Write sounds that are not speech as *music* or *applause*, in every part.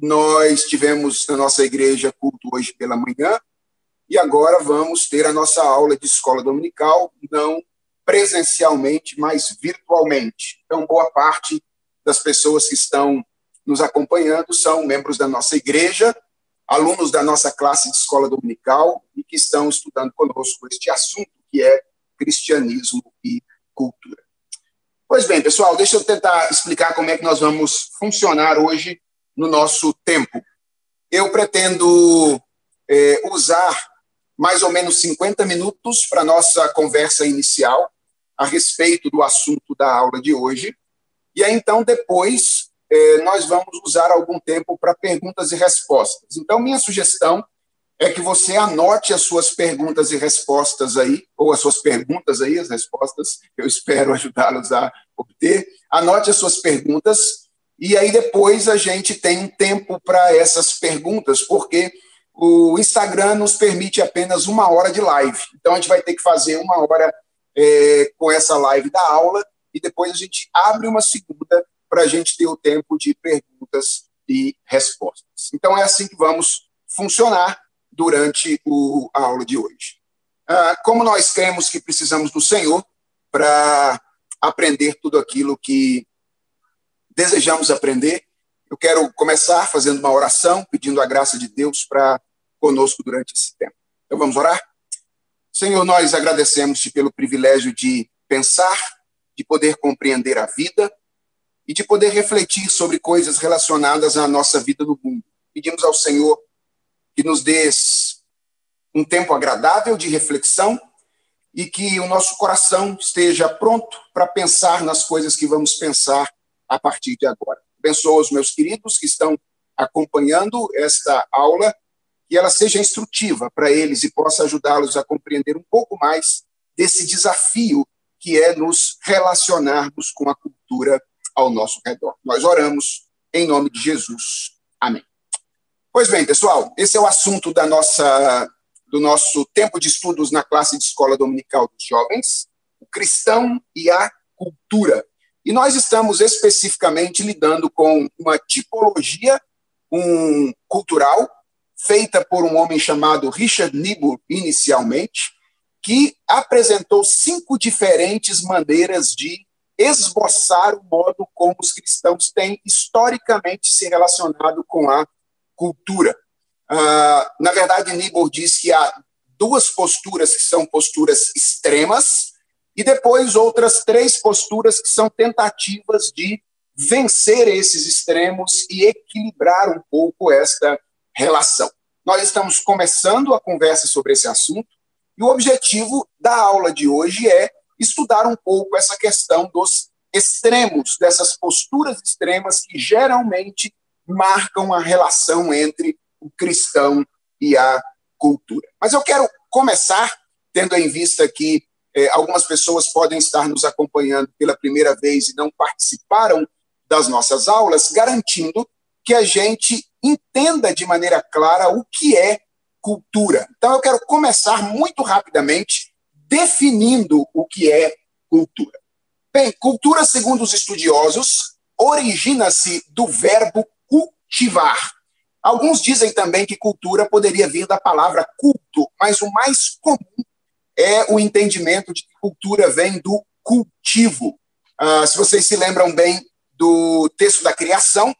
Nós tivemos na nossa igreja culto hoje pela manhã e agora vamos ter a nossa aula de escola dominical, não presencialmente, mas virtualmente. Então, boa parte das pessoas que estão nos acompanhando são membros da nossa igreja, alunos da nossa classe de escola dominical e que estão estudando conosco este assunto que é cristianismo e cultura. Pois bem, pessoal, deixa eu tentar explicar como é que nós vamos funcionar hoje no nosso tempo. Eu pretendo é, usar mais ou menos 50 minutos para nossa conversa inicial a respeito do assunto da aula de hoje. E aí, então, depois, eh, nós vamos usar algum tempo para perguntas e respostas. Então, minha sugestão é que você anote as suas perguntas e respostas aí, ou as suas perguntas aí, as respostas, eu espero *laughs* ajudá-los a obter. Anote as suas perguntas, e aí depois a gente tem um tempo para essas perguntas, porque o Instagram nos permite apenas uma hora de live. Então, a gente vai ter que fazer uma hora é, com essa live da aula e depois a gente abre uma segunda para a gente ter o tempo de perguntas e respostas. Então, é assim que vamos funcionar durante o, a aula de hoje. Ah, como nós cremos que precisamos do Senhor para aprender tudo aquilo que desejamos aprender, eu quero começar fazendo uma oração, pedindo a graça de Deus para conosco durante esse tempo. Então vamos orar? Senhor, nós agradecemos-te pelo privilégio de pensar, de poder compreender a vida e de poder refletir sobre coisas relacionadas à nossa vida no mundo. Pedimos ao Senhor que nos dês um tempo agradável de reflexão e que o nosso coração esteja pronto para pensar nas coisas que vamos pensar a partir de agora. Abençoa os meus queridos que estão acompanhando esta aula que ela seja instrutiva para eles e possa ajudá-los a compreender um pouco mais desse desafio que é nos relacionarmos com a cultura ao nosso redor. Nós oramos em nome de Jesus. Amém. Pois bem, pessoal, esse é o assunto da nossa do nosso tempo de estudos na classe de escola dominical dos jovens, o cristão e a cultura. E nós estamos especificamente lidando com uma tipologia um cultural feita por um homem chamado Richard Niebuhr, inicialmente, que apresentou cinco diferentes maneiras de esboçar o modo como os cristãos têm historicamente se relacionado com a cultura. Uh, na verdade, Niebuhr diz que há duas posturas que são posturas extremas e depois outras três posturas que são tentativas de vencer esses extremos e equilibrar um pouco esta relação. Nós estamos começando a conversa sobre esse assunto e o objetivo da aula de hoje é estudar um pouco essa questão dos extremos, dessas posturas extremas que geralmente marcam a relação entre o cristão e a cultura. Mas eu quero começar tendo em vista que eh, algumas pessoas podem estar nos acompanhando pela primeira vez e não participaram das nossas aulas, garantindo que a gente entenda de maneira clara o que é cultura. Então, eu quero começar muito rapidamente definindo o que é cultura. Bem, cultura, segundo os estudiosos, origina-se do verbo cultivar. Alguns dizem também que cultura poderia vir da palavra culto, mas o mais comum é o entendimento de que cultura vem do cultivo. Ah, se vocês se lembram bem do texto da criação,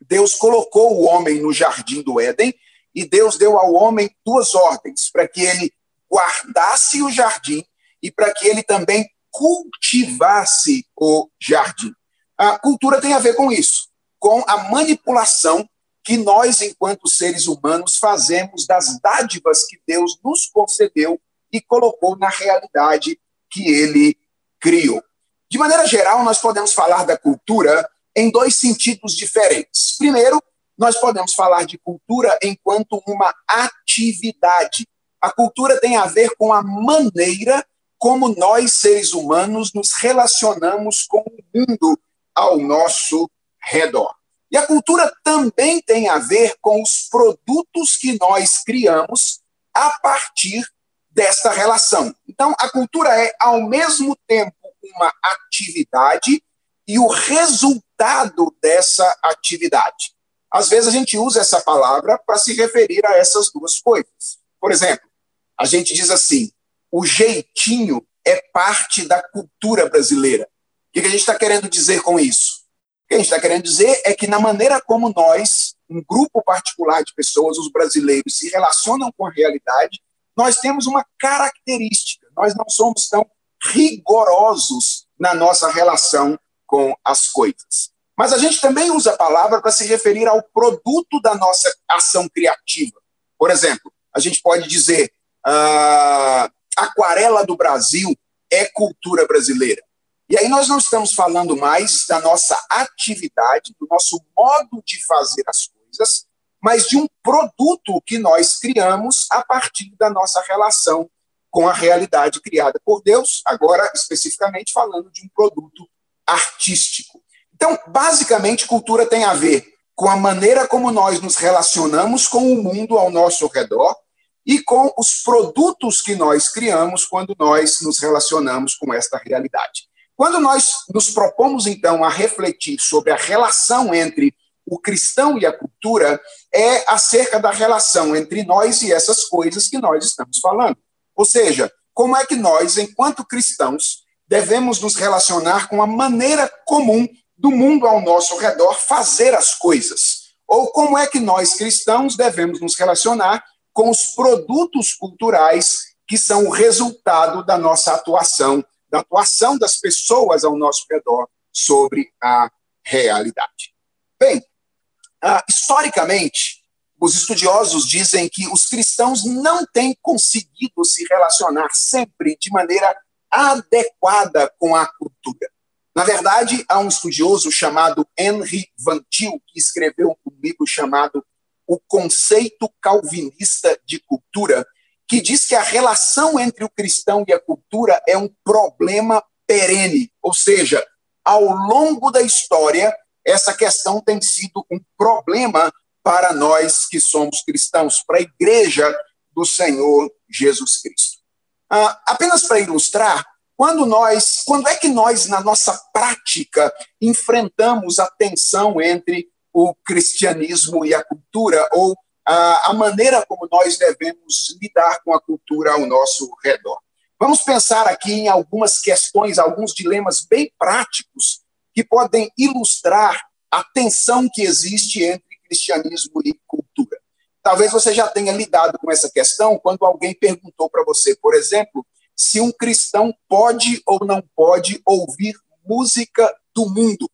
Deus colocou o homem no jardim do Éden e Deus deu ao homem duas ordens: para que ele guardasse o jardim e para que ele também cultivasse o jardim. A cultura tem a ver com isso, com a manipulação que nós, enquanto seres humanos, fazemos das dádivas que Deus nos concedeu e colocou na realidade que ele criou. De maneira geral, nós podemos falar da cultura em dois sentidos diferentes. Primeiro, nós podemos falar de cultura enquanto uma atividade. A cultura tem a ver com a maneira como nós, seres humanos, nos relacionamos com o mundo ao nosso redor. E a cultura também tem a ver com os produtos que nós criamos a partir desta relação. Então, a cultura é, ao mesmo tempo, uma atividade e o resultado dessa atividade. às vezes a gente usa essa palavra para se referir a essas duas coisas. Por exemplo, a gente diz assim: o jeitinho é parte da cultura brasileira. O que a gente está querendo dizer com isso? O que a gente está querendo dizer é que, na maneira como nós, um grupo particular de pessoas, os brasileiros, se relacionam com a realidade, nós temos uma característica. Nós não somos tão rigorosos na nossa relação com as coisas. Mas a gente também usa a palavra para se referir ao produto da nossa ação criativa. Por exemplo, a gente pode dizer: uh, aquarela do Brasil é cultura brasileira. E aí nós não estamos falando mais da nossa atividade, do nosso modo de fazer as coisas, mas de um produto que nós criamos a partir da nossa relação com a realidade criada por Deus, agora especificamente falando de um produto artístico. Então, basicamente, cultura tem a ver com a maneira como nós nos relacionamos com o mundo ao nosso redor e com os produtos que nós criamos quando nós nos relacionamos com esta realidade. Quando nós nos propomos, então, a refletir sobre a relação entre o cristão e a cultura, é acerca da relação entre nós e essas coisas que nós estamos falando. Ou seja, como é que nós, enquanto cristãos, devemos nos relacionar com a maneira comum do mundo ao nosso redor fazer as coisas? Ou como é que nós, cristãos, devemos nos relacionar com os produtos culturais que são o resultado da nossa atuação, da atuação das pessoas ao nosso redor sobre a realidade. Bem, uh, historicamente, os estudiosos dizem que os cristãos não têm conseguido se relacionar sempre de maneira adequada com a cultura. Na verdade, há um estudioso chamado Henry Van Til que escreveu um livro chamado o conceito calvinista de cultura, que diz que a relação entre o cristão e a cultura é um problema perene, ou seja, ao longo da história, essa questão tem sido um problema para nós que somos cristãos, para a igreja do Senhor Jesus Cristo. Ah, apenas para ilustrar, quando nós, quando é que nós na nossa prática enfrentamos a tensão entre o cristianismo e a cultura, ou a, a maneira como nós devemos lidar com a cultura ao nosso redor. Vamos pensar aqui em algumas questões, alguns dilemas bem práticos que podem ilustrar a tensão que existe entre cristianismo e cultura. Talvez você já tenha lidado com essa questão quando alguém perguntou para você, por exemplo, se um cristão pode ou não pode ouvir música do mundo.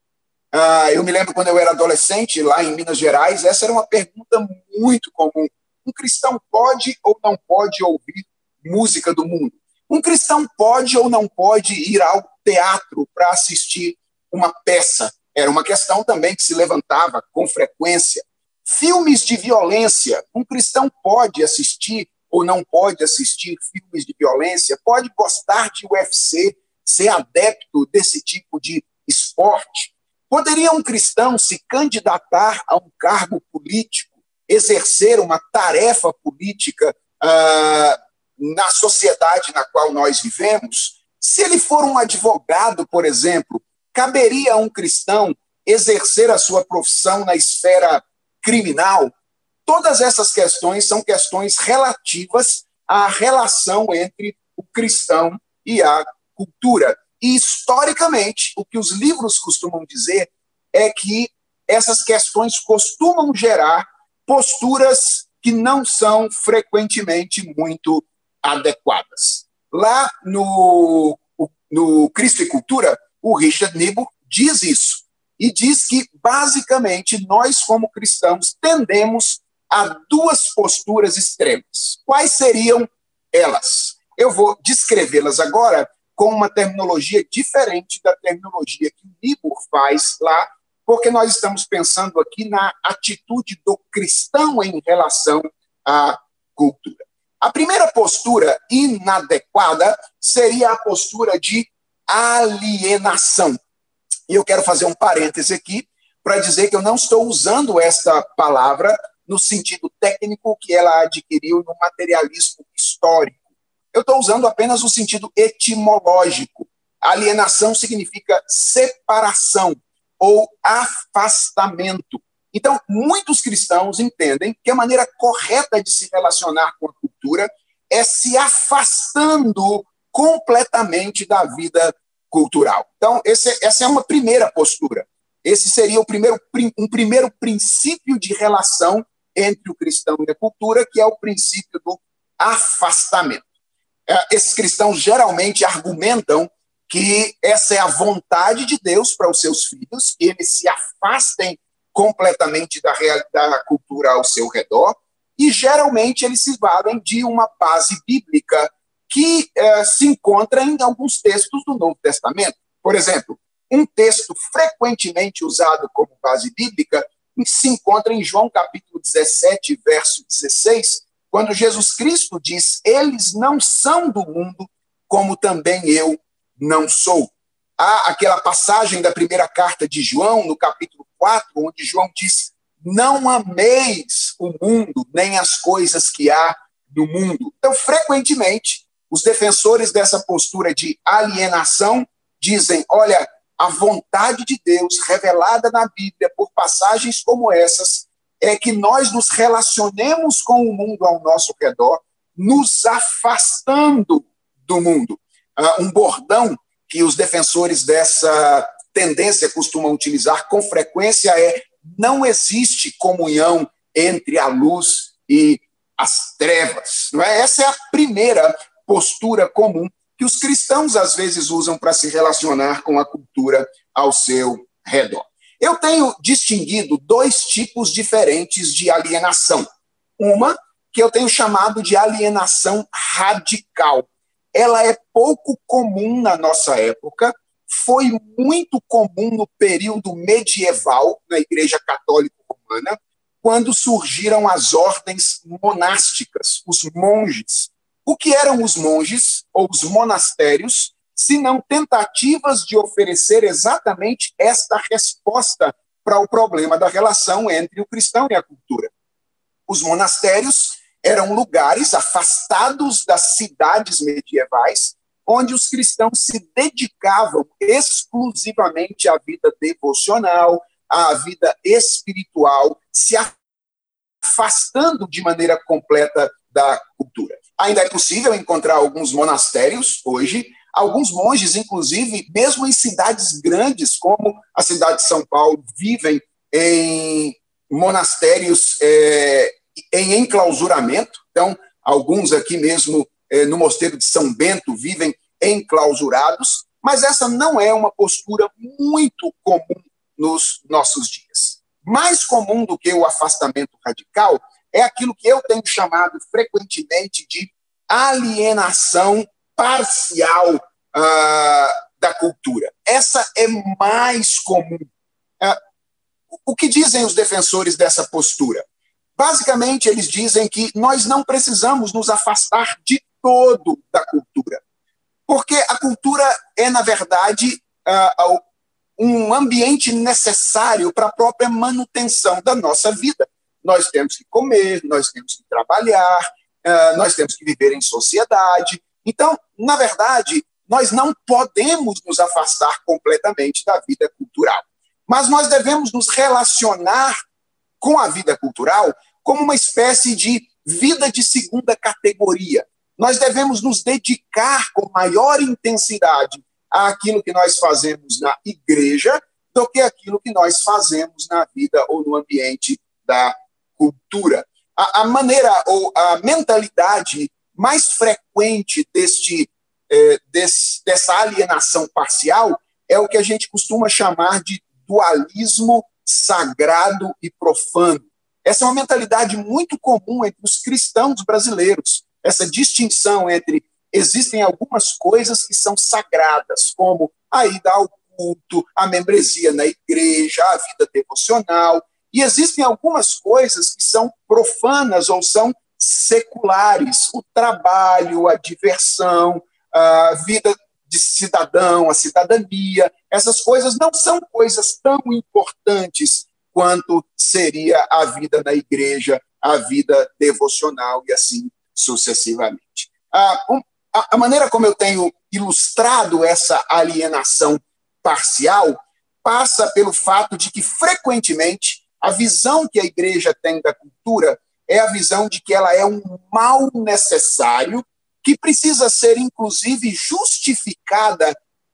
Ah, eu me lembro quando eu era adolescente, lá em Minas Gerais, essa era uma pergunta muito comum. Um cristão pode ou não pode ouvir música do mundo? Um cristão pode ou não pode ir ao teatro para assistir uma peça? Era uma questão também que se levantava com frequência. Filmes de violência. Um cristão pode assistir ou não pode assistir filmes de violência? Pode gostar de UFC, ser adepto desse tipo de esporte? Poderia um cristão se candidatar a um cargo político, exercer uma tarefa política uh, na sociedade na qual nós vivemos? Se ele for um advogado, por exemplo, caberia a um cristão exercer a sua profissão na esfera criminal? Todas essas questões são questões relativas à relação entre o cristão e a cultura. E, historicamente, o que os livros costumam dizer é que essas questões costumam gerar posturas que não são frequentemente muito adequadas. Lá no, no Cristo e Cultura, o Richard Niebuhr diz isso. E diz que, basicamente, nós, como cristãos, tendemos a duas posturas extremas. Quais seriam elas? Eu vou descrevê-las agora com uma terminologia diferente da terminologia que Libor faz lá, porque nós estamos pensando aqui na atitude do cristão em relação à cultura. A primeira postura inadequada seria a postura de alienação. E eu quero fazer um parêntese aqui para dizer que eu não estou usando esta palavra no sentido técnico que ela adquiriu no materialismo histórico eu estou usando apenas o sentido etimológico. Alienação significa separação ou afastamento. Então, muitos cristãos entendem que a maneira correta de se relacionar com a cultura é se afastando completamente da vida cultural. Então, esse, essa é uma primeira postura. Esse seria o primeiro, um primeiro princípio de relação entre o cristão e a cultura, que é o princípio do afastamento. É, esses cristãos geralmente argumentam que essa é a vontade de Deus para os seus filhos, que eles se afastem completamente da, da cultura ao seu redor, e geralmente eles se valem de uma base bíblica que eh, se encontra em alguns textos do Novo Testamento. Por exemplo, um texto frequentemente usado como base bíblica se encontra em João capítulo 17, verso 16, quando Jesus Cristo diz: Eles não são do mundo, como também eu não sou. Há aquela passagem da primeira carta de João, no capítulo 4, onde João diz: Não ameis o mundo, nem as coisas que há no mundo. Então, frequentemente, os defensores dessa postura de alienação dizem: olha, a vontade de Deus revelada na Bíblia por passagens como essas é que nós nos relacionemos com o mundo ao nosso redor, nos afastando do mundo. Uh, um bordão que os defensores dessa tendência costumam utilizar com frequência é: não existe comunhão entre a luz e as trevas. Não é? Essa é a primeira postura comum que os cristãos às vezes usam para se relacionar com a cultura ao seu redor. Eu tenho distinguido dois tipos diferentes de alienação. Uma que eu tenho chamado de alienação radical. Ela é pouco comum na nossa época, foi muito comum no período medieval na Igreja Católica Romana, quando surgiram as ordens monásticas, os monges. O que eram os monges ou os monastérios, se não tentativas de oferecer exatamente esta resposta para o problema da relação entre o cristão e a cultura? Os monastérios eram lugares afastados das cidades medievais, onde os cristãos se dedicavam exclusivamente à vida devocional, à vida espiritual, se afastando de maneira completa da cultura. Ainda é possível encontrar alguns monastérios hoje, alguns monges, inclusive, mesmo em cidades grandes, como a cidade de São Paulo, vivem em monastérios é, em enclausuramento. Então, alguns aqui mesmo é, no Mosteiro de São Bento vivem enclausurados, mas essa não é uma postura muito comum nos nossos dias. Mais comum do que o afastamento radical é aquilo que eu tenho chamado frequentemente de alienação parcial uh, da cultura. Essa é mais comum. Uh, o que dizem os defensores dessa postura? Basicamente, eles dizem que nós não precisamos nos afastar de todo da cultura, porque a cultura é, na verdade, uh, um ambiente necessário para a própria manutenção da nossa vida. Nós temos que comer, nós temos que trabalhar, nós temos que viver em sociedade. Então, na verdade, nós não podemos nos afastar completamente da vida cultural. Mas nós devemos nos relacionar com a vida cultural como uma espécie de vida de segunda categoria. Nós devemos nos dedicar com maior intensidade àquilo que nós fazemos na igreja do que aquilo que nós fazemos na vida ou no ambiente da cultura. A, a maneira ou a mentalidade mais frequente deste, é, desse, dessa alienação parcial é o que a gente costuma chamar de dualismo sagrado e profano. Essa é uma mentalidade muito comum entre os cristãos brasileiros, essa distinção entre existem algumas coisas que são sagradas, como a ida ao culto, a membresia na igreja, a vida devocional, e existem algumas coisas que são profanas ou são seculares: o trabalho, a diversão, a vida de cidadão, a cidadania. Essas coisas não são coisas tão importantes quanto seria a vida na igreja, a vida devocional e assim sucessivamente. A, maneira como eu tenho ilustrado essa alienação parcial passa pelo fato de que, frequentemente, A visão que a igreja tem da cultura é a visão de que ela é um mal necessário que precisa ser, inclusive, justificada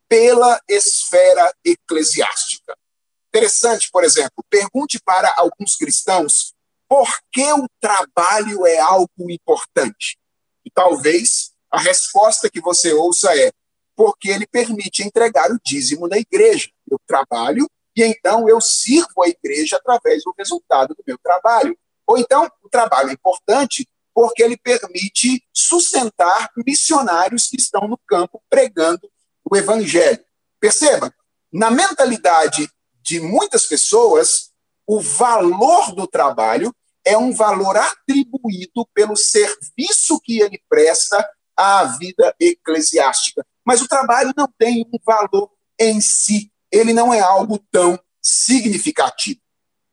pela esfera eclesiástica. Interessante, por exemplo, pergunte para alguns cristãos por que o trabalho é algo importante. E talvez a resposta que você ouça é porque ele permite entregar o dízimo na igreja. Eu trabalho e então eu sirvo a igreja através do resultado do meu trabalho. Ou então, o trabalho é importante porque ele permite sustentar missionários que estão no campo pregando o evangelho. Perceba, na mentalidade de muitas pessoas, o valor do trabalho é um valor atribuído pelo serviço que ele presta à vida eclesiástica. Mas o trabalho não tem um valor em si, ele não é algo tão significativo.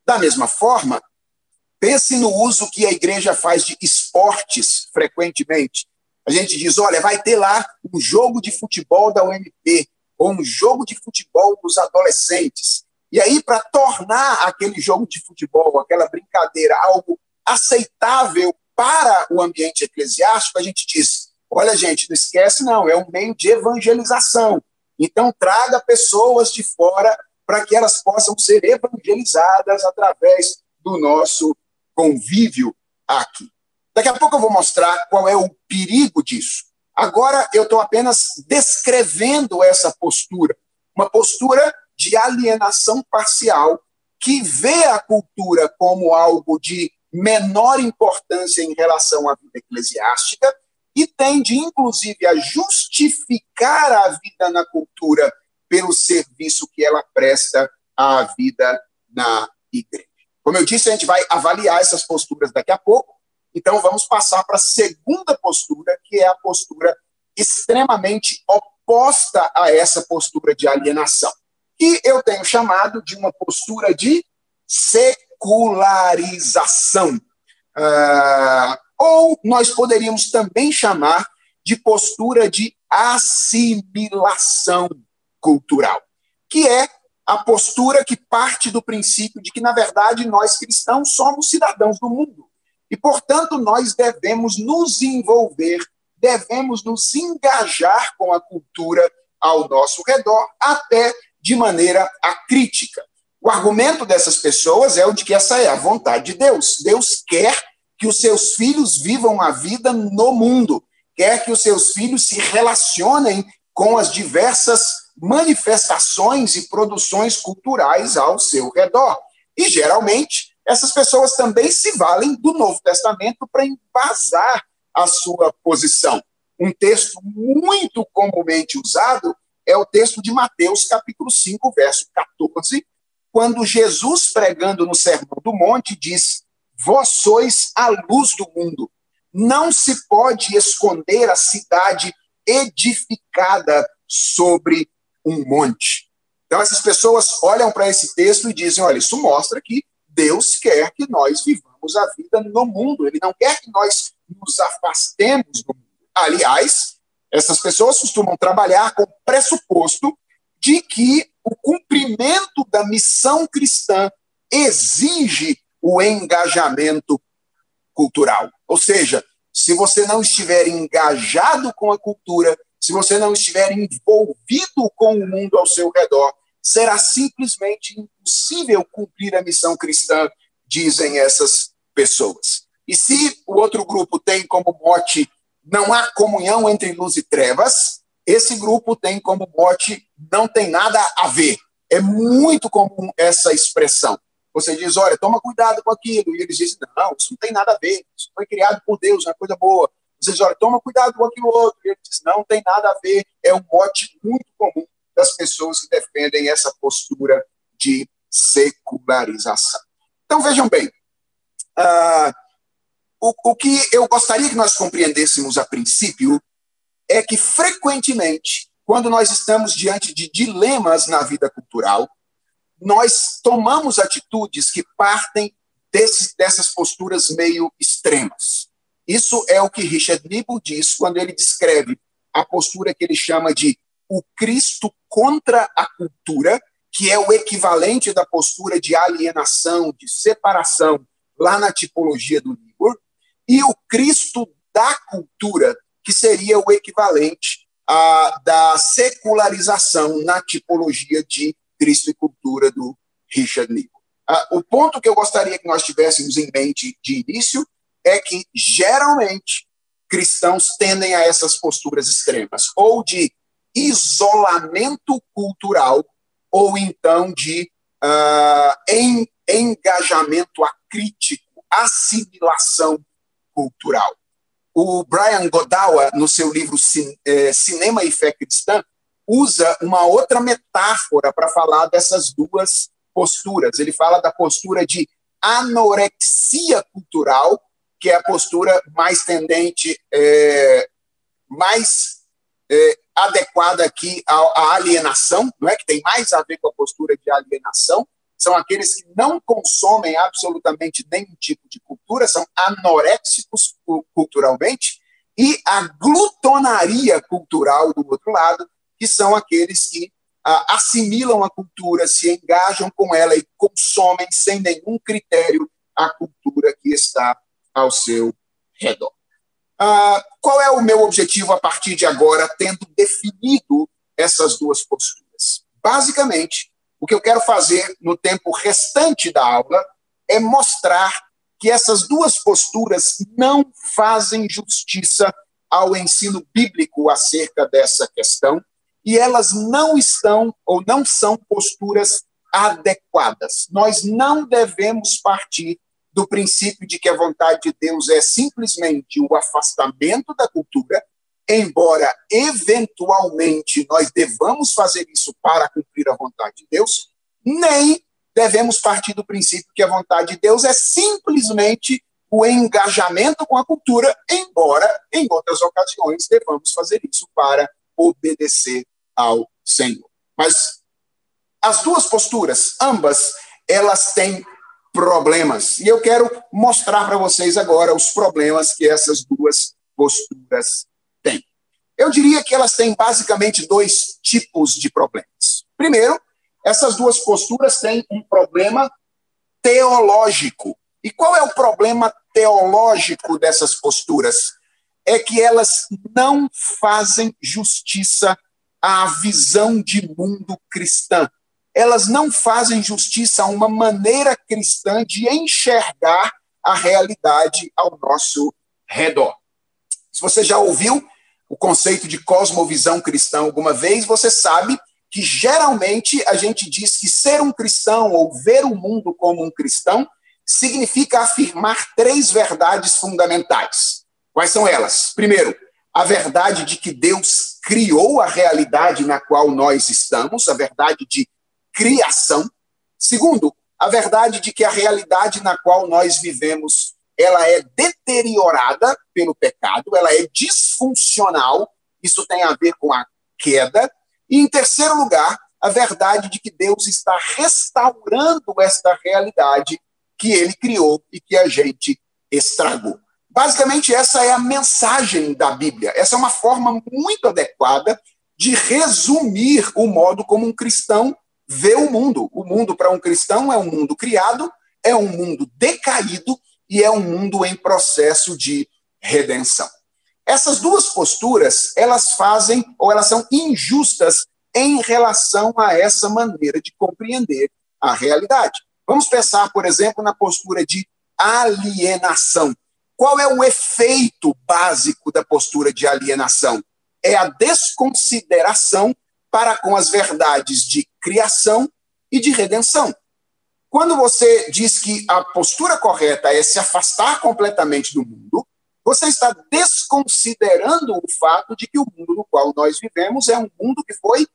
Da mesma forma, pense no uso que a igreja faz de esportes frequentemente. A gente diz: olha, vai ter lá um jogo de futebol da UMP, ou um jogo de futebol dos adolescentes. E aí, para tornar aquele jogo de futebol, aquela brincadeira, algo aceitável para o ambiente eclesiástico, a gente diz: olha, gente, não esquece, não, é um meio de evangelização. Então, traga pessoas de fora para que elas possam ser evangelizadas através do nosso convívio aqui. Daqui a pouco eu vou mostrar qual é o perigo disso. Agora eu estou apenas descrevendo essa postura, uma postura de alienação parcial que vê a cultura como algo de menor importância em relação à vida eclesiástica e tende, inclusive, a justificar a vida na cultura pelo serviço que ela presta à vida na igreja. Como eu disse, a gente vai avaliar essas posturas daqui a pouco, então vamos passar para a segunda postura, que é a postura extremamente oposta a essa postura de alienação que eu tenho chamado de uma postura de secularização. Uh, ou nós poderíamos também chamar de postura de assimilação cultural, que é a postura que parte do princípio de que, na verdade, nós cristãos somos cidadãos do mundo. E, portanto, nós devemos nos envolver, devemos nos engajar com a cultura ao nosso redor, até de maneira acrítica. O argumento dessas pessoas é o de que essa é a vontade de Deus. Deus quer que os seus filhos vivam a vida no mundo, quer que os seus filhos se relacionem com as diversas manifestações e produções culturais ao seu redor. E, geralmente, essas pessoas também se valem do Novo Testamento para embasar a sua posição. Um texto muito comumente usado é o texto de Mateus, capítulo 5, verso 14, quando Jesus, pregando no Sermão do Monte, diz: Vós sois a luz do mundo. Não se pode esconder a cidade edificada sobre um monte. Então, essas pessoas olham para esse texto e dizem: olha, isso mostra que Deus quer que nós vivamos a vida no mundo. Ele não quer que nós nos afastemos do mundo. Aliás, essas pessoas costumam trabalhar com o pressuposto de que o cumprimento da missão cristã exige o engajamento cultural. Ou seja, se você não estiver engajado com a cultura, se você não estiver envolvido com o mundo ao seu redor, será simplesmente impossível cumprir a missão cristã, dizem essas pessoas. E se o outro grupo tem como mote não há comunhão entre luz e trevas, esse grupo tem como mote não tem nada a ver. É muito comum essa expressão. Você diz, olha, toma cuidado com aquilo. E eles dizem, não, isso não tem nada a ver. Isso foi criado por Deus, é uma coisa boa. Você diz, olha, toma cuidado com aquilo outro. E eles dizem, não tem nada a ver. É um mote muito comum das pessoas que defendem essa postura de secularização. Então, vejam bem, uh, o, o que eu gostaria que nós compreendêssemos a princípio é que, frequentemente, quando nós estamos diante de dilemas na vida cultural, nós tomamos atitudes que partem dessas posturas meio extremas. Isso é o que Richard Niebuhr diz quando ele descreve a postura que ele chama de o Cristo contra a cultura que é o equivalente da postura de alienação, de separação, lá na tipologia do Libor, e o Cristo da cultura, que seria o equivalente a, da secularização na tipologia de Cristo e cultura do Richard Niebuhr. o ponto que eu gostaria que nós tivéssemos em mente de início é que, geralmente, cristãos tendem a essas posturas extremas, ou de isolamento cultural, ou então de uh, engajamento acrítico, assimilação cultural. O Brian Godawa, no seu livro é, Cinema e Fé Cristã, usa uma outra metáfora para falar dessas duas posturas. Ele fala da postura de anorexia cultural, que é a postura mais tendente, é, mais é, adequada aqui à, à, alienação, não é que tem mais a ver com a postura de alienação, são aqueles que não consomem absolutamente nenhum tipo de cultura, são anoréxicos culturalmente, e a glutonaria cultural do outro lado, que são aqueles que ah, assimilam a cultura, se engajam com ela e consomem sem nenhum critério a cultura que está ao seu redor. Ah, qual é o meu objetivo a partir de agora, tendo definido essas duas posturas? Basicamente, o que eu quero fazer no tempo restante da aula é mostrar que essas duas posturas não fazem justiça ao ensino bíblico acerca dessa questão e elas não estão ou não são posturas adequadas. Nós não devemos partir do princípio de que a vontade de Deus é simplesmente o afastamento da cultura embora eventualmente nós devamos fazer isso para cumprir a vontade de Deus, nem devemos partir do princípio que a vontade de Deus é simplesmente o engajamento com a cultura, embora em outras ocasiões devamos fazer isso para obedecer ao Senhor. Mas as duas posturas, ambas, elas têm problemas. E eu quero mostrar para vocês agora os problemas que essas duas posturas eu diria que elas têm basicamente dois tipos de problemas. Primeiro, essas duas posturas têm um problema teológico. E qual é o problema teológico dessas posturas? É que elas não fazem justiça à visão de mundo cristã. Elas não fazem justiça a uma maneira cristã de enxergar a realidade ao nosso redor. Se você já ouviu o conceito de cosmovisão cristã alguma vez, você sabe que geralmente a gente diz que ser um cristão ou ver o mundo como um cristão significa afirmar três verdades fundamentais. Quais são elas? Primeiro, a verdade de que Deus criou a realidade na qual nós estamos, a verdade de criação. Segundo, a verdade de que a realidade na qual nós vivemos ela é deteriorada pelo pecado, ela é disfuncional, isso tem a ver com a queda. E, em terceiro lugar, a verdade de que Deus está restaurando esta realidade que ele criou e que a gente estragou. Basicamente, essa é a mensagem da Bíblia. Essa é uma forma muito adequada de resumir o modo como um cristão vê o mundo. O mundo, para um cristão, é um mundo criado, é um mundo decaído e é um mundo em processo de redenção. Essas duas posturas, elas fazem ou elas são injustas em relação a essa maneira de compreender a realidade. Vamos pensar, por exemplo, na postura de alienação. Qual é o efeito básico da postura de alienação? É a desconsideração para com as verdades de criação e de redenção. Quando você diz que a postura correta é se afastar completamente do mundo, você está desconsiderando o fato de que o mundo no qual nós vivemos é um mundo que foi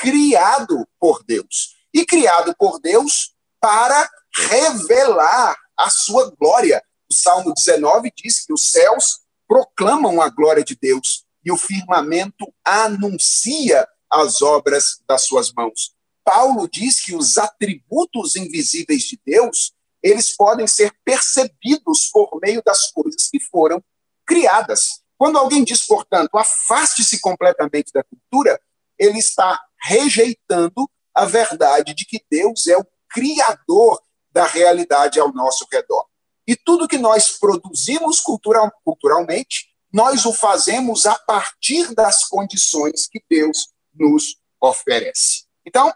criado por Deus. E criado por Deus para revelar a sua glória. O Salmo 19 diz que os céus proclamam a glória de Deus e o firmamento anuncia as obras das suas mãos. Paulo diz que os atributos invisíveis de Deus, eles podem ser percebidos por meio das coisas que foram criadas. Quando alguém diz, portanto, afaste-se completamente da cultura, ele está rejeitando a verdade de que Deus é o criador da realidade ao nosso redor. E tudo que nós produzimos cultural, culturalmente, nós o fazemos a partir das condições que Deus nos oferece. Então,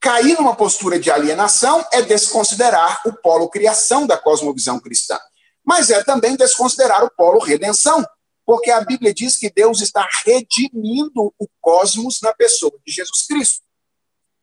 cair numa postura de alienação é desconsiderar o polo criação da cosmovisão cristã, mas é também desconsiderar o polo redenção, porque a Bíblia diz que Deus está redimindo o cosmos na pessoa de Jesus Cristo.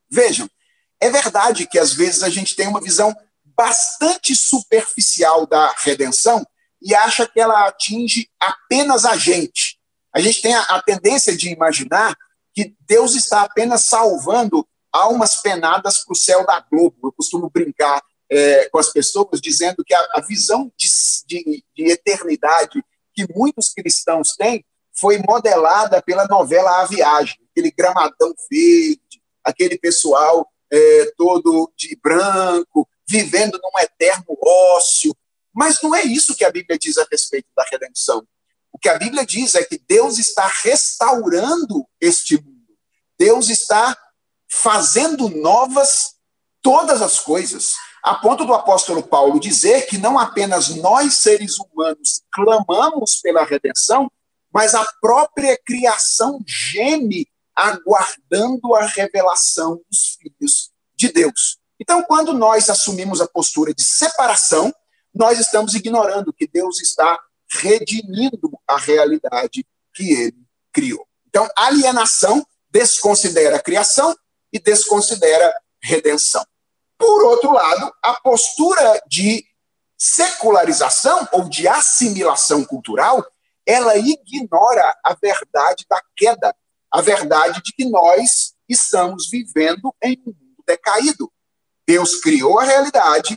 Vejam, é verdade que às vezes a gente tem uma visão bastante superficial da redenção e acha que ela atinge apenas a gente. A gente tem a, a tendência de imaginar que Deus está apenas salvando almas penadas para o céu da Globo. Eu costumo brincar é, com as pessoas dizendo que a, a visão de, de, de eternidade que muitos cristãos têm foi modelada pela novela A Viagem, aquele gramadão verde, aquele pessoal é, todo de branco, vivendo num eterno ócio. Mas não é isso que a Bíblia diz a respeito da redenção. O que a Bíblia diz é que Deus está restaurando este mundo. Deus está fazendo novas todas as coisas, a ponto do apóstolo Paulo dizer que não apenas nós, seres humanos, clamamos pela redenção, mas a própria criação geme aguardando a revelação dos filhos de Deus. Então, quando nós assumimos a postura de separação, nós estamos ignorando que Deus está redimindo a realidade que ele criou. Então, alienação desconsidera a criação e desconsidera redenção. Por outro lado, a postura de secularização ou de assimilação cultural, ela ignora a verdade da queda, a verdade de que nós estamos vivendo em um mundo decaído. Deus criou a realidade,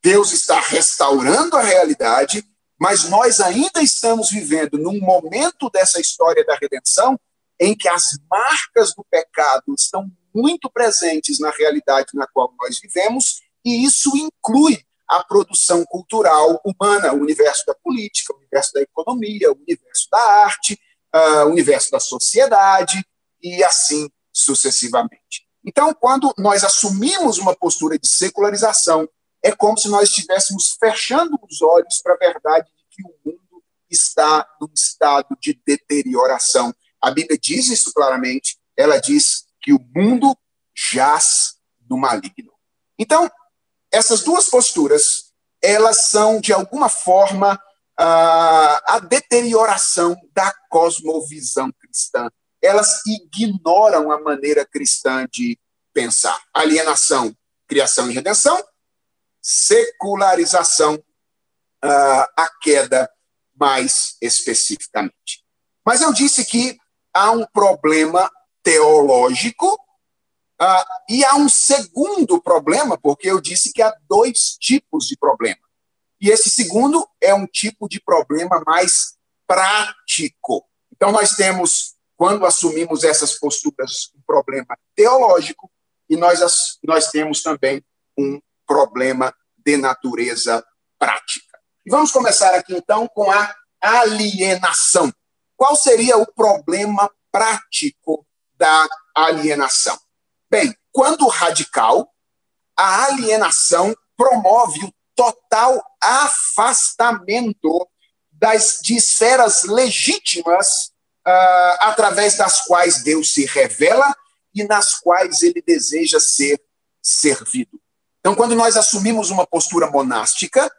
Deus está restaurando a realidade, mas nós ainda estamos vivendo num momento dessa história da redenção em que as marcas do pecado estão muito presentes na realidade na qual nós vivemos, e isso inclui a produção cultural humana, o universo da política, o universo da economia, o universo da arte, uh, o universo da sociedade, e assim sucessivamente. Então, quando nós assumimos uma postura de secularização, é como se nós estivéssemos fechando os olhos para a verdade de que o mundo está num estado de deterioração. A Bíblia diz isso claramente, ela diz que o mundo jaz no maligno. Então, essas duas posturas, elas são, de alguma forma, a, a deterioração da cosmovisão cristã. Elas ignoram a maneira cristã de pensar. Alienação, criação e redenção, secularização, uh, a queda mais especificamente. Mas eu disse que há um problema teológico uh, e há um segundo problema, porque eu disse que há dois tipos de problema. E esse segundo é um tipo de problema mais prático. Então, nós temos, quando assumimos essas posturas, um problema teológico, e nós, nós temos também um problema de natureza prática. E vamos começar aqui, então, com a alienação. Qual seria o problema prático da alienação? Bem, quando radical, a alienação promove o total afastamento das, de esferas legítimas uh, através das quais Deus se revela e nas quais ele deseja ser servido. Então, quando nós assumimos uma postura monástica,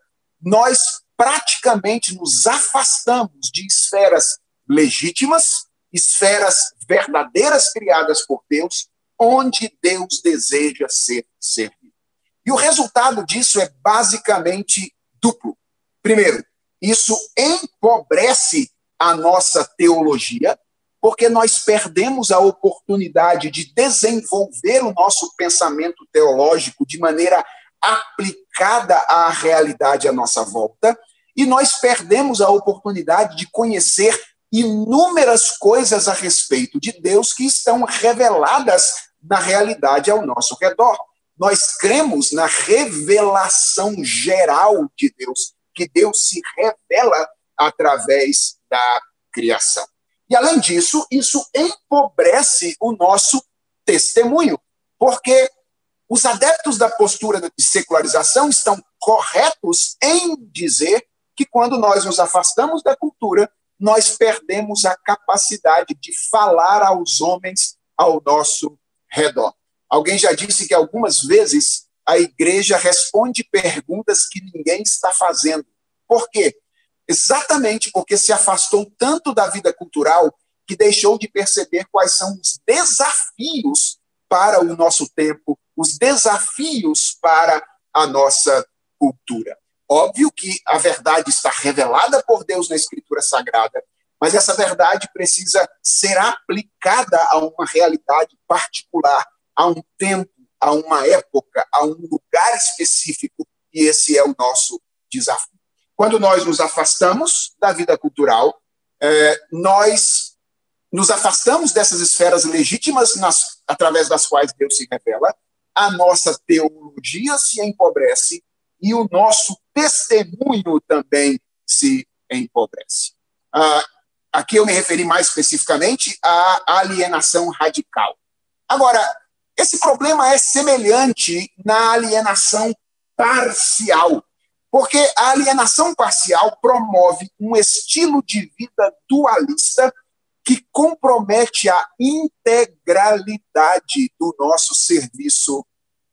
nós praticamente nos afastamos de esferas legítimas esferas verdadeiras criadas por Deus, onde Deus deseja ser servido. E o resultado disso é basicamente duplo. Primeiro, isso empobrece a nossa teologia, porque nós perdemos a oportunidade de desenvolver o nosso pensamento teológico de maneira aplicada à realidade à nossa volta, e nós perdemos a oportunidade de conhecer inúmeras coisas a respeito de Deus que estão reveladas na realidade ao nosso redor. Nós cremos na revelação geral de Deus, que Deus se revela através da criação. E além disso, isso empobrece o nosso testemunho, porque os adeptos da postura de secularização estão corretos em dizer que quando nós nos afastamos da cultura, nós perdemos a capacidade de falar aos homens ao nosso redor. Alguém já disse que algumas vezes a igreja responde perguntas que ninguém está fazendo. Por quê? Exatamente porque se afastou tanto da vida cultural que deixou de perceber quais são os desafios para o nosso tempo, os desafios para a nossa cultura. Óbvio que a verdade está revelada por Deus na Escritura Sagrada, mas essa verdade precisa ser aplicada a uma realidade particular, a um tempo, a uma época, a um lugar específico, e esse é o nosso desafio. Quando nós nos afastamos da vida cultural, é, nós nos afastamos dessas esferas legítimas nas, através das quais Deus se revela, a nossa teologia se empobrece e o nosso testemunho também se empobrece. Ah, aqui eu me referi mais especificamente à alienação radical. Agora, esse problema é semelhante na alienação parcial, porque a alienação parcial promove um estilo de vida dualista que compromete a integralidade do nosso serviço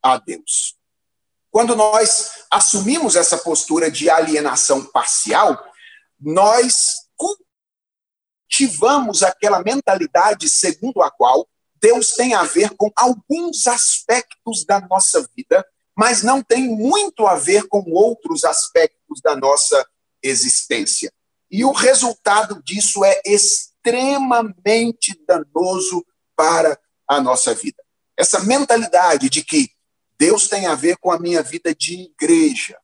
a Deus. Quando nós assumimos essa postura de alienação parcial, nós cultivamos aquela mentalidade segundo a qual Deus tem a ver com alguns aspectos da nossa vida, mas não tem muito a ver com outros aspectos da nossa existência. E o resultado disso é extremamente danoso para a nossa vida. Essa mentalidade de que Deus tem a ver com a minha vida de igreja,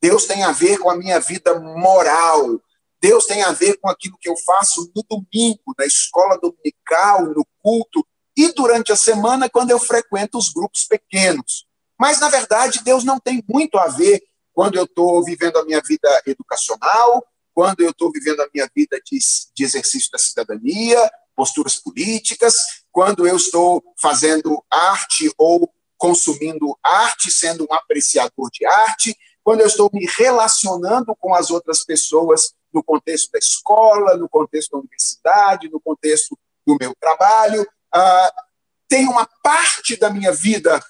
Deus tem a ver com a minha vida moral, Deus tem a ver com aquilo que eu faço no domingo, na escola dominical, no culto, e durante a semana, quando eu frequento os grupos pequenos. Mas, na verdade, Deus não tem muito a ver quando eu estou vivendo a minha vida educacional, quando eu estou vivendo a minha vida de, de exercício da cidadania, posturas políticas, quando eu estou fazendo arte ou consumindo arte, sendo um apreciador de arte, quando eu estou me relacionando com as outras pessoas no contexto da escola, no contexto da universidade, no contexto do meu trabalho, ah, tem uma parte da minha vida,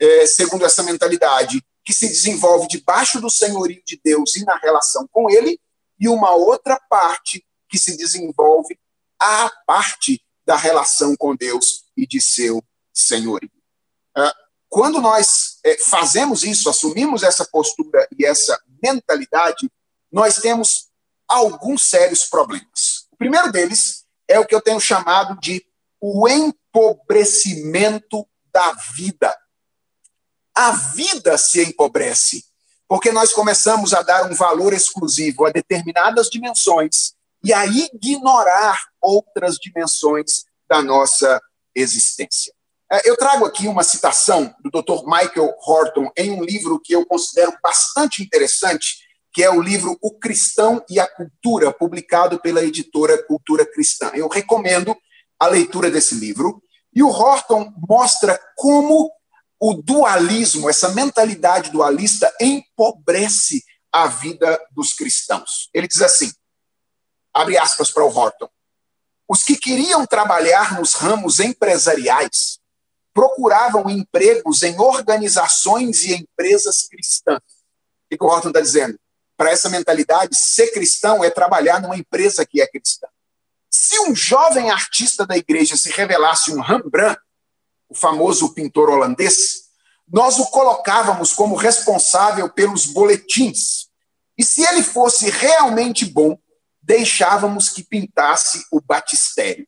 é, segundo essa mentalidade, que se desenvolve debaixo do senhorio de Deus e na relação com Ele, e uma outra parte que se desenvolve à parte da relação com Deus e de seu senhorio. Ah, quando nós é, fazemos isso, assumimos essa postura e essa mentalidade, nós temos alguns sérios problemas. O primeiro deles é o que eu tenho chamado de o empobrecimento da vida. A vida se empobrece, porque nós começamos a dar um valor exclusivo a determinadas dimensões e a ignorar outras dimensões da nossa existência. É, eu trago aqui uma citação do Dr. Michael Horton em um livro que eu considero bastante interessante, que é o livro O Cristão e a Cultura, publicado pela editora Cultura Cristã. Eu recomendo a leitura desse livro. E o Horton mostra como o dualismo, essa mentalidade dualista, empobrece a vida dos cristãos. Ele diz assim: abre aspas para o Horton. Os que queriam trabalhar nos ramos empresariais procuravam empregos em organizações e empresas cristãs. O que o Horton está dizendo? Para essa mentalidade, ser cristão é trabalhar numa empresa que é cristã. Se um jovem artista da igreja se revelasse um Rembrandt, o famoso pintor holandês, nós o colocávamos como responsável pelos boletins. E se ele fosse realmente bom, deixávamos que pintasse o batistério.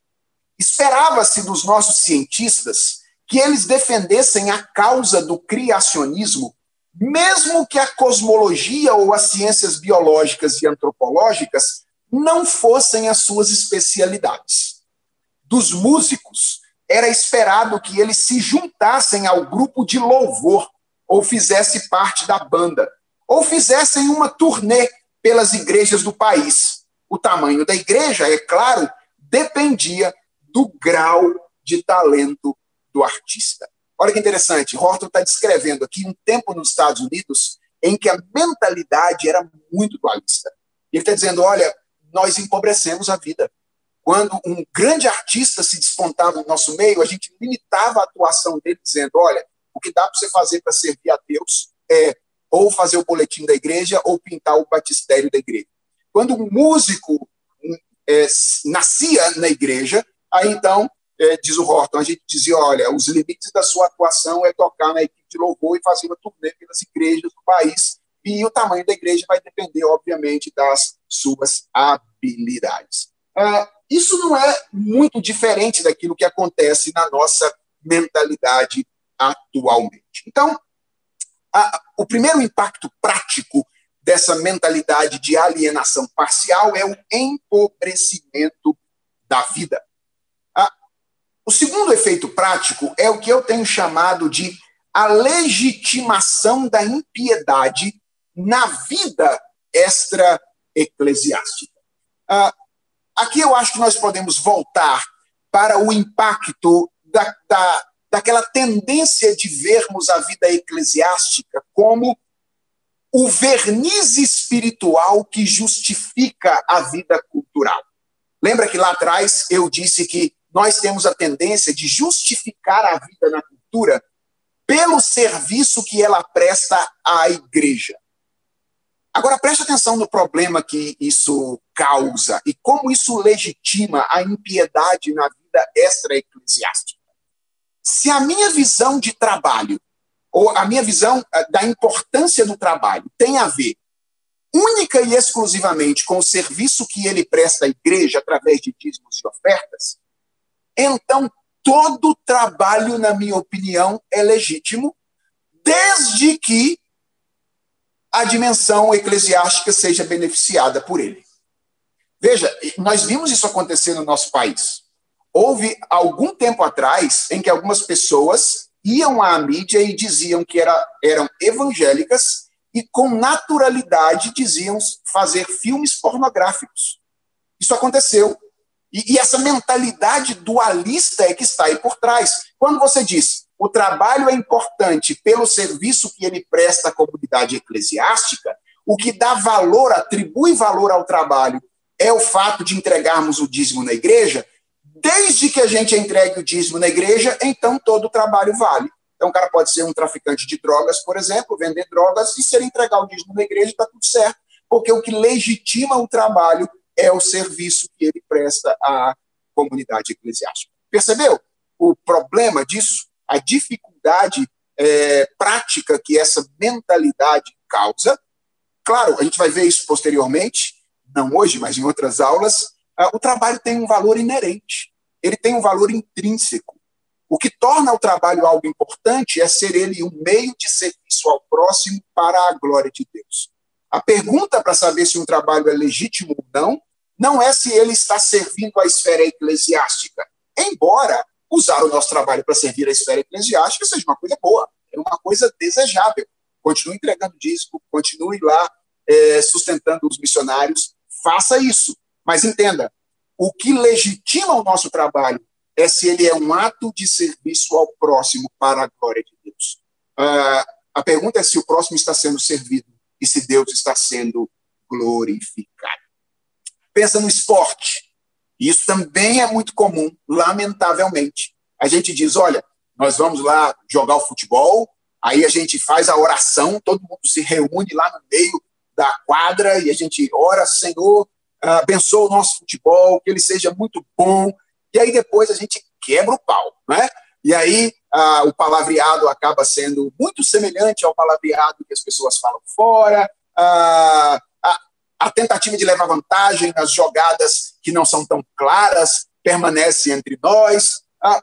Esperava-se dos nossos cientistas que eles defendessem a causa do criacionismo, mesmo que a cosmologia ou as ciências biológicas e antropológicas não fossem as suas especialidades. Dos músicos, era esperado que eles se juntassem ao grupo de louvor, ou fizesse parte da banda, ou fizessem uma turnê pelas igrejas do país. O tamanho da igreja, é claro, dependia do grau de talento do artista. Olha que interessante, Horton está descrevendo aqui um tempo nos Estados Unidos em que a mentalidade era muito dualista. Ele está dizendo: olha, nós empobrecemos a vida. Quando um grande artista se despontava no nosso meio, a gente limitava a atuação dele, dizendo: olha, o que dá para você fazer para servir a Deus é ou fazer o boletim da igreja ou pintar o batistério da igreja. Quando um músico é, nascia na igreja, aí então, é, diz o Horton, a gente dizia: olha, os limites da sua atuação é tocar na equipe de louvor e fazer uma turnê pelas igrejas do país, e o tamanho da igreja vai depender, obviamente, das suas habilidades. Ah, isso não é muito diferente daquilo que acontece na nossa mentalidade atualmente. Então, a, o primeiro impacto prático dessa mentalidade de alienação parcial é o empobrecimento da vida. O segundo efeito prático é o que eu tenho chamado de a legitimação da impiedade na vida extra-eclesiástica. Ah, aqui eu acho que nós podemos voltar para o impacto da, da, daquela tendência de vermos a vida eclesiástica como o verniz espiritual que justifica a vida cultural. Lembra que lá atrás eu disse que nós temos a tendência de justificar a vida na cultura pelo serviço que ela presta à igreja. Agora preste atenção no problema que isso causa e como isso legitima a impiedade na vida extra-eclesiástica. Se a minha visão de trabalho, ou a minha visão eh, da importância do trabalho, tem a ver única e exclusivamente com o serviço que ele presta à igreja através de dízimos e ofertas, então todo trabalho, na minha opinião, é legítimo, desde que a dimensão eclesiástica seja beneficiada por ele. Veja, nós vimos isso acontecer no nosso país. Houve algum tempo atrás em que algumas pessoas iam à mídia e diziam que era, eram evangélicas e com naturalidade diziam fazer filmes pornográficos. Isso aconteceu. E, e, essa mentalidade dualista é que está aí por trás. Quando você diz o trabalho é importante pelo serviço que ele presta à comunidade eclesiástica, o que dá valor, atribui valor ao trabalho, é o fato de entregarmos o dízimo na igreja, desde que a gente entregue o dízimo na igreja, então todo o trabalho vale. Então, o cara pode ser um traficante de drogas, por exemplo, vender drogas, e se ele entregar o dízimo na igreja, está tudo certo, porque o que legitima o trabalho é o serviço que ele presta à comunidade eclesiástica. Percebeu o problema disso? A dificuldade é, prática que essa mentalidade causa. Claro, a gente vai ver isso posteriormente, não hoje, mas em outras aulas. Ah, o trabalho tem um valor inerente, ele tem um valor intrínseco. O que torna o trabalho algo importante é ser ele um meio de serviço ao próximo para a glória de Deus. A pergunta para saber se um trabalho é legítimo ou não não é se ele está servindo à esfera eclesiástica. Embora usar o nosso trabalho para servir a esfera eclesiástica seja uma coisa boa, é uma coisa desejável. Continue entregando disco, continue lá é, sustentando os missionários, faça isso. Mas entenda, o que legitima o nosso trabalho é se ele é um ato de serviço ao próximo para a glória de Deus. Uh, a pergunta é se o próximo está sendo servido e se Deus está sendo glorificado pensa no esporte. Isso também é muito comum, lamentavelmente. A gente diz: olha, nós vamos lá jogar o futebol, aí a gente faz a oração, todo mundo se reúne lá no meio da quadra e a gente ora, Senhor, abençoa o nosso futebol, que ele seja muito bom. E aí depois a gente quebra o pau, né? E aí ah, o palavreado acaba sendo muito semelhante ao palavreado que as pessoas falam fora. Ah, a tentativa de levar vantagem nas jogadas que não são tão claras permanece entre nós. A,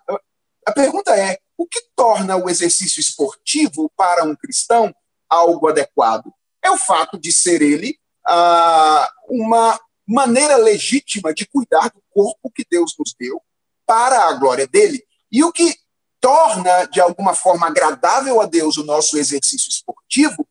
a, pergunta é: o que torna o exercício esportivo para um cristão algo adequado? É o fato de ser ele ah, uma maneira legítima de cuidar do corpo que Deus nos deu para a glória dele. E o que torna, de alguma forma, agradável a Deus o nosso exercício esportivo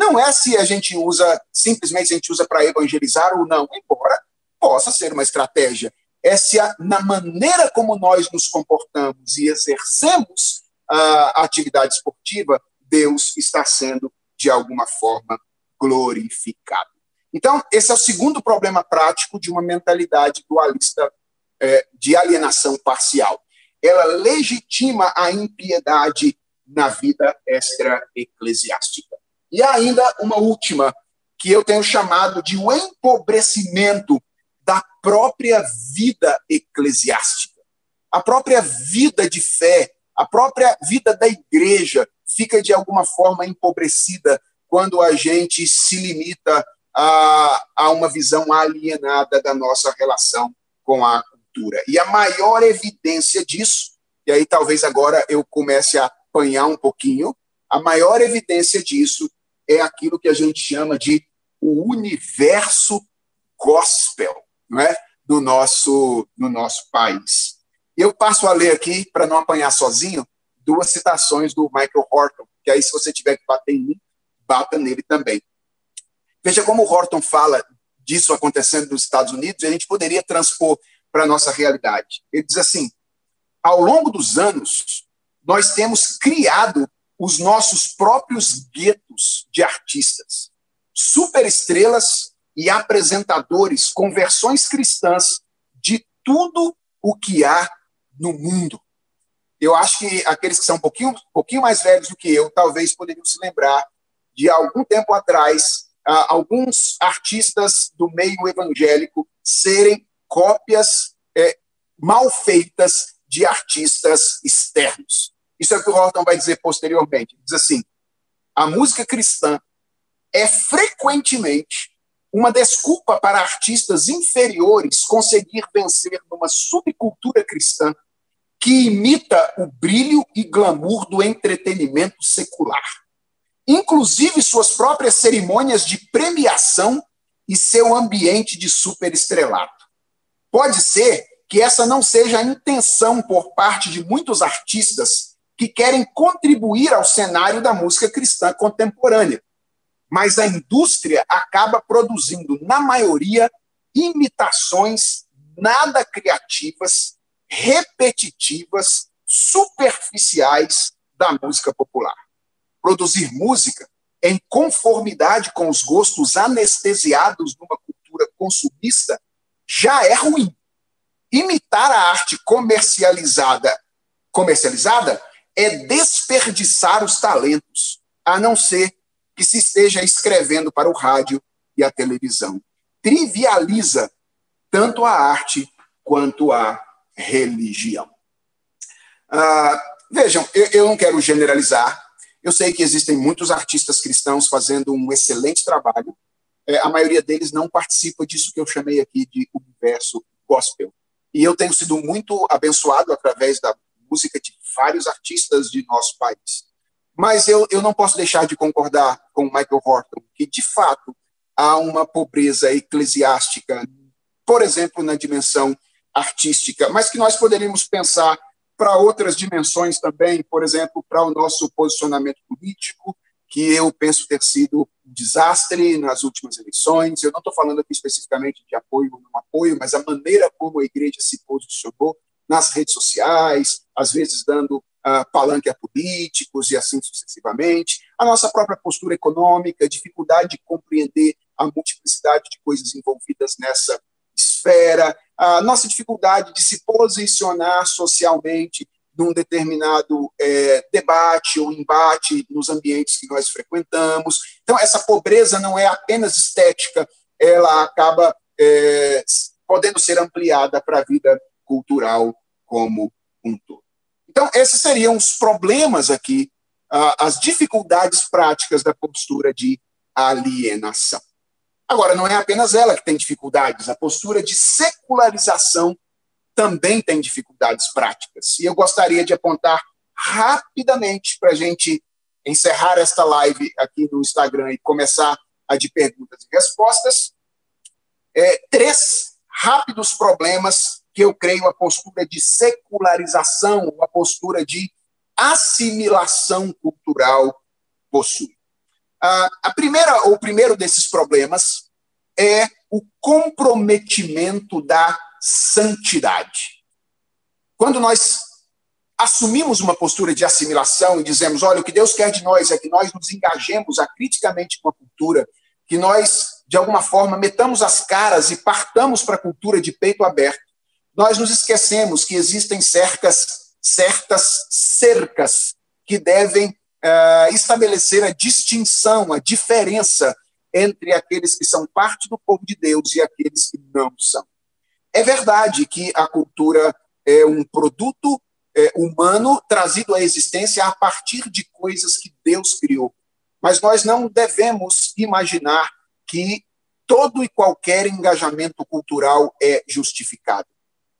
não é se a gente usa, simplesmente a gente usa para evangelizar ou não, embora possa ser uma estratégia. é se a, na maneira como nós nos comportamos e exercemos a atividade esportiva, Deus está sendo, de alguma forma, glorificado. Então, esse é o segundo problema prático de uma mentalidade dualista é, de alienação parcial. Ela legitima a impiedade na vida extra-eclesiástica. E ainda uma última, que eu tenho chamado de o empobrecimento da própria vida eclesiástica. A própria vida de fé, a própria vida da igreja fica de alguma forma empobrecida quando a gente se limita a, a uma visão alienada da nossa relação com a cultura. E a maior evidência disso, e aí talvez agora eu comece a apanhar um pouquinho, a maior evidência disso é aquilo que a gente chama de o universo gospel, não é? Do nosso, no nosso país. Eu passo a ler aqui, para não apanhar sozinho, duas citações do Michael Horton, que aí, se você tiver que bater em mim, bata nele também. Veja como o Horton fala disso acontecendo nos Estados Unidos, e a gente poderia transpor para a nossa realidade. Ele diz assim: ao longo dos anos, nós temos criado os nossos próprios guetos de artistas, superestrelas e apresentadores com versões cristãs de tudo o que há no mundo. Eu acho que aqueles que são um pouquinho, um pouquinho mais velhos do que eu, talvez poderiam se lembrar de algum tempo atrás, uh, alguns artistas do meio evangélico serem cópias é, mal feitas de artistas externos. Isso é o que o Horton vai dizer posteriormente. Diz assim: a música cristã é frequentemente uma desculpa para artistas inferiores conseguir vencer numa subcultura cristã que imita o brilho e glamour do entretenimento secular, inclusive suas próprias cerimônias de premiação e seu ambiente de superestrelato. Pode ser que essa não seja a intenção por parte de muitos artistas que querem contribuir ao cenário da música cristã contemporânea. Mas a indústria acaba produzindo, na maioria, imitações nada criativas, repetitivas, superficiais da música popular. Produzir música em conformidade com os gostos anestesiados numa cultura consumista já é ruim. Imitar a arte comercializada, comercializada é desperdiçar os talentos, a não ser que se esteja escrevendo para o rádio e a televisão. Trivializa tanto a arte quanto a religião. Ah, vejam, eu, eu não quero generalizar. Eu sei que existem muitos artistas cristãos fazendo um excelente trabalho. É, a maioria deles não participa disso que eu chamei aqui de universo gospel. E eu tenho sido muito abençoado através da música de vários artistas de nosso país. Mas eu, eu não posso deixar de concordar com Michael Horton, que, de fato, há uma pobreza eclesiástica, por exemplo, na dimensão artística, mas que nós poderíamos pensar para outras dimensões também, por exemplo, para o nosso posicionamento político, que eu penso ter sido um desastre nas últimas eleições. Eu não estou falando aqui especificamente de apoio ou não apoio, mas a maneira como a igreja se posicionou nas redes sociais, às vezes dando uh, palanque a políticos e assim sucessivamente. A nossa própria postura econômica, dificuldade de compreender a multiplicidade de coisas envolvidas nessa esfera, a nossa dificuldade de se posicionar socialmente num determinado é, debate ou embate nos ambientes que nós frequentamos. Então, essa pobreza não é apenas estética, ela acaba é, podendo ser ampliada para a vida cultural como um todo. Então, esses seriam os problemas aqui, as dificuldades práticas da postura de alienação. Agora, não é apenas ela que tem dificuldades, a postura de secularização também tem dificuldades práticas. E eu gostaria de apontar rapidamente para a gente encerrar esta live aqui no Instagram e começar a de perguntas e respostas. É, três rápidos problemas que eu creio a postura de secularização, a postura de assimilação cultural possui. a primeira, o primeiro desses problemas é o comprometimento da santidade. Quando nós assumimos uma postura de assimilação e dizemos: olha, o que Deus quer de nós é que nós nos engajemos acriticamente com a cultura, que nós, de alguma forma, metamos as caras e partamos para a cultura de peito aberto, nós nos esquecemos que existem cercas, certas cercas que devem uh, estabelecer a distinção, a diferença entre aqueles que são parte do povo de Deus e aqueles que não são. É verdade que a cultura é um produto é, humano trazido à existência a partir de coisas que Deus criou. Mas nós não devemos imaginar que todo e qualquer engajamento cultural é justificado.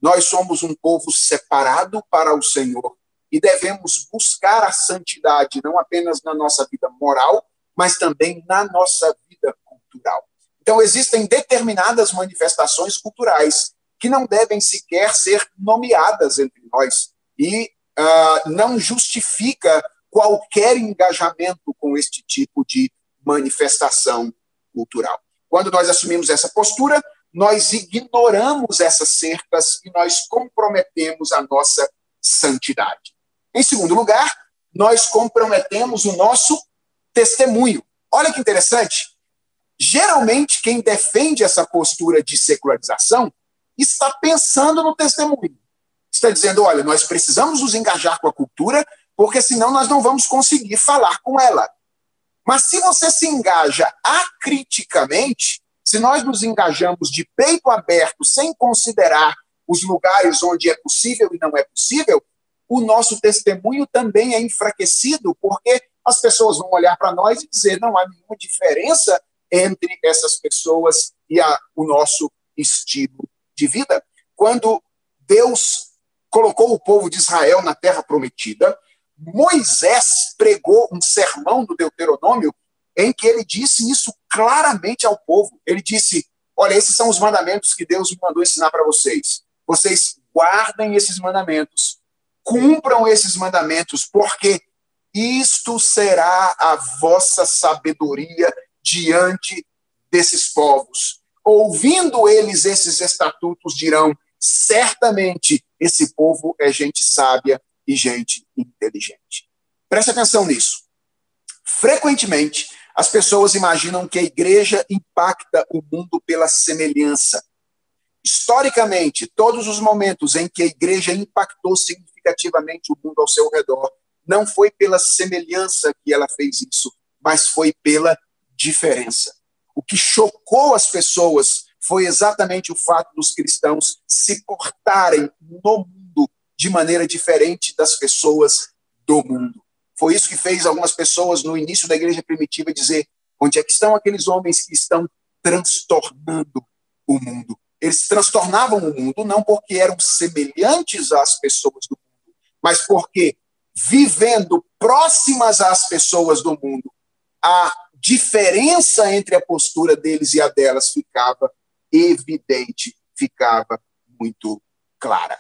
Nós somos um povo separado para o Senhor e devemos buscar a santidade não apenas na nossa vida moral, mas também na nossa vida cultural. Então, existem determinadas manifestações culturais que não devem sequer ser nomeadas entre nós e uh, não justifica qualquer engajamento com este tipo de manifestação cultural. Quando nós assumimos essa postura, nós ignoramos essas cercas e nós comprometemos a nossa santidade. Em segundo lugar, nós comprometemos o nosso testemunho. Olha que interessante. Geralmente, quem defende essa postura de secularização está pensando no testemunho está dizendo: olha, nós precisamos nos engajar com a cultura, porque senão nós não vamos conseguir falar com ela. Mas se você se engaja acriticamente, se nós nos engajamos de peito aberto, sem considerar os lugares onde é possível e não é possível, o nosso testemunho também é enfraquecido, porque as pessoas vão olhar para nós e dizer: não há nenhuma diferença entre essas pessoas e a, o nosso estilo de vida. Quando Deus colocou o povo de Israel na terra prometida. Moisés pregou um sermão do Deuteronômio em que ele disse isso claramente ao povo. Ele disse: Olha, esses são os mandamentos que Deus me mandou ensinar para vocês. Vocês guardem esses mandamentos, cumpram esses mandamentos, porque isto será a vossa sabedoria diante desses povos. Ouvindo eles esses estatutos, dirão: certamente esse povo é gente sábia e gente inteligente. Preste atenção nisso. Frequentemente, as pessoas imaginam que a igreja impacta o mundo pela semelhança. Historicamente, todos os momentos em que a igreja impactou significativamente o mundo ao seu redor, não foi pela semelhança que ela fez isso, mas foi pela diferença. O que chocou as pessoas foi exatamente o fato dos cristãos se portarem no mundo de maneira diferente das pessoas do mundo. Foi isso que fez algumas pessoas no início da igreja primitiva dizer: onde é que estão aqueles homens que estão transtornando o mundo? Eles transtornavam o mundo não porque eram semelhantes às pessoas do mundo, mas porque vivendo próximas às pessoas do mundo, a diferença entre a postura deles e a delas ficava evidente, ficava muito clara.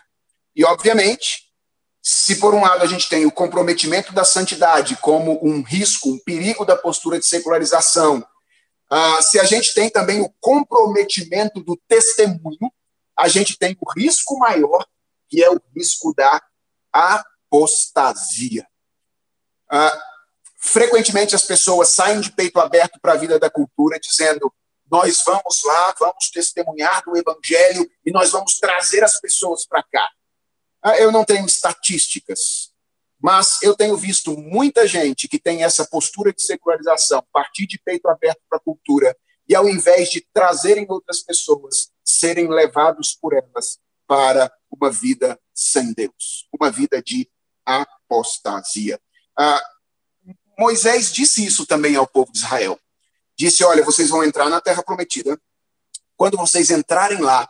E, obviamente, se por um lado a gente tem o comprometimento da santidade como um risco, um perigo da postura de secularização, uh, se a gente tem também o comprometimento do testemunho, a gente tem o risco maior, que é o risco da apostasia. Uh, frequentemente as pessoas saem de peito aberto para a vida da cultura, dizendo: nós vamos lá, vamos testemunhar do Evangelho e nós vamos trazer as pessoas para cá. Ah, eu não tenho estatísticas, mas eu tenho visto muita gente que tem essa postura de secularização, partir de peito aberto para a cultura, e ao invés de trazerem outras pessoas, serem levados por elas para uma vida sem Deus, uma vida de apostasia. Ah, Moisés disse isso também ao povo de Israel disse: Olha, vocês vão entrar na terra prometida. Quando vocês entrarem lá,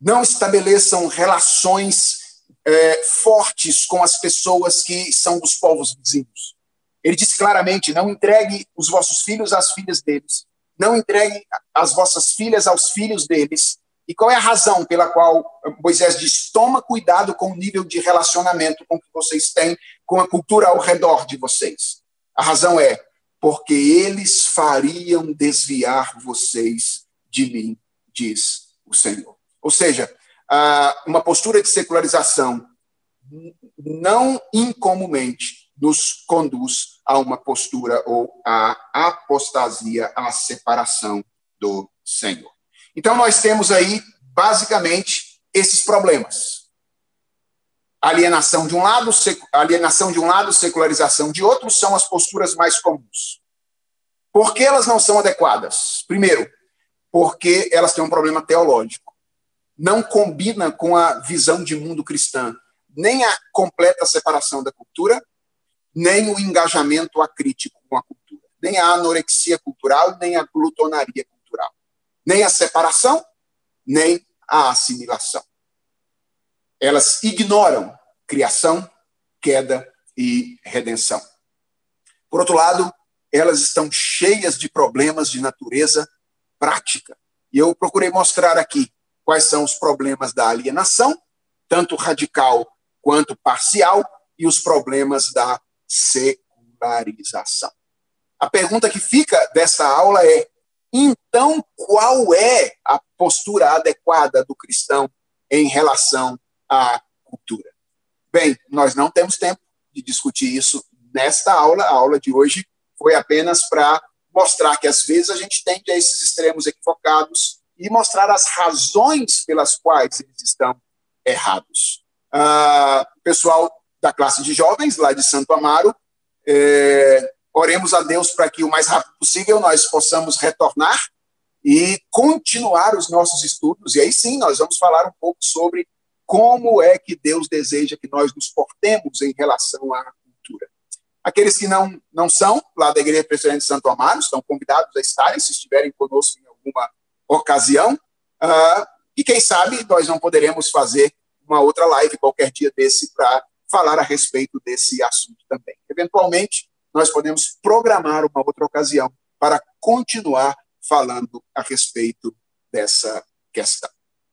não estabeleçam relações é, fortes com as pessoas que são dos povos vizinhos. Ele disse claramente: não entregue os vossos filhos às filhas deles, não entregue as vossas filhas aos filhos deles. E qual é a razão pela qual Moisés diz: toma cuidado com o nível de relacionamento com que vocês têm com a cultura ao redor de vocês? A razão é porque eles fariam desviar vocês de mim diz o Senhor. Ou seja, uma postura de secularização não incomumente nos conduz a uma postura ou à apostasia, à separação do Senhor. Então, nós temos aí, basicamente, esses problemas. Alienação de um lado, alienação de um lado, secularização de outro são as posturas mais comuns. Por que elas não são adequadas? Primeiro, porque elas têm um problema teológico. Não combina com a visão de mundo cristã, nem a completa separação da cultura, nem o engajamento acrítico com a cultura, nem a anorexia cultural, nem a glutonaria cultural, nem a separação, nem a assimilação. Elas ignoram criação, queda e redenção. Por outro lado, elas estão cheias de problemas de natureza prática. E eu procurei mostrar aqui quais são os problemas da alienação, tanto radical quanto parcial, e os problemas da secularização. A pergunta que fica dessa aula é: então, qual é a postura adequada do cristão em relação à cultura? Bem, nós não temos tempo de discutir isso nesta aula. A aula de hoje foi apenas para mostrar que às vezes a gente tende a esses extremos equivocados e mostrar as razões pelas quais eles estão errados. Ah, pessoal da classe de jovens, lá de Santo Amaro. É, oremos a Deus para que o mais rápido possível nós possamos retornar e continuar os nossos estudos. E aí sim, nós vamos falar um pouco sobre como é que Deus deseja que nós nos portemos em relação à cultura. Aqueles que não, não são lá da Igreja Presbiteriana de Santo Amaro estão convidados a estarem, se estiverem conosco em alguma ocasião. Uh, e quem sabe nós não poderemos fazer uma outra live qualquer dia desse para falar a respeito desse assunto também. Eventualmente, nós podemos programar uma outra ocasião para continuar falando a respeito dessa questão.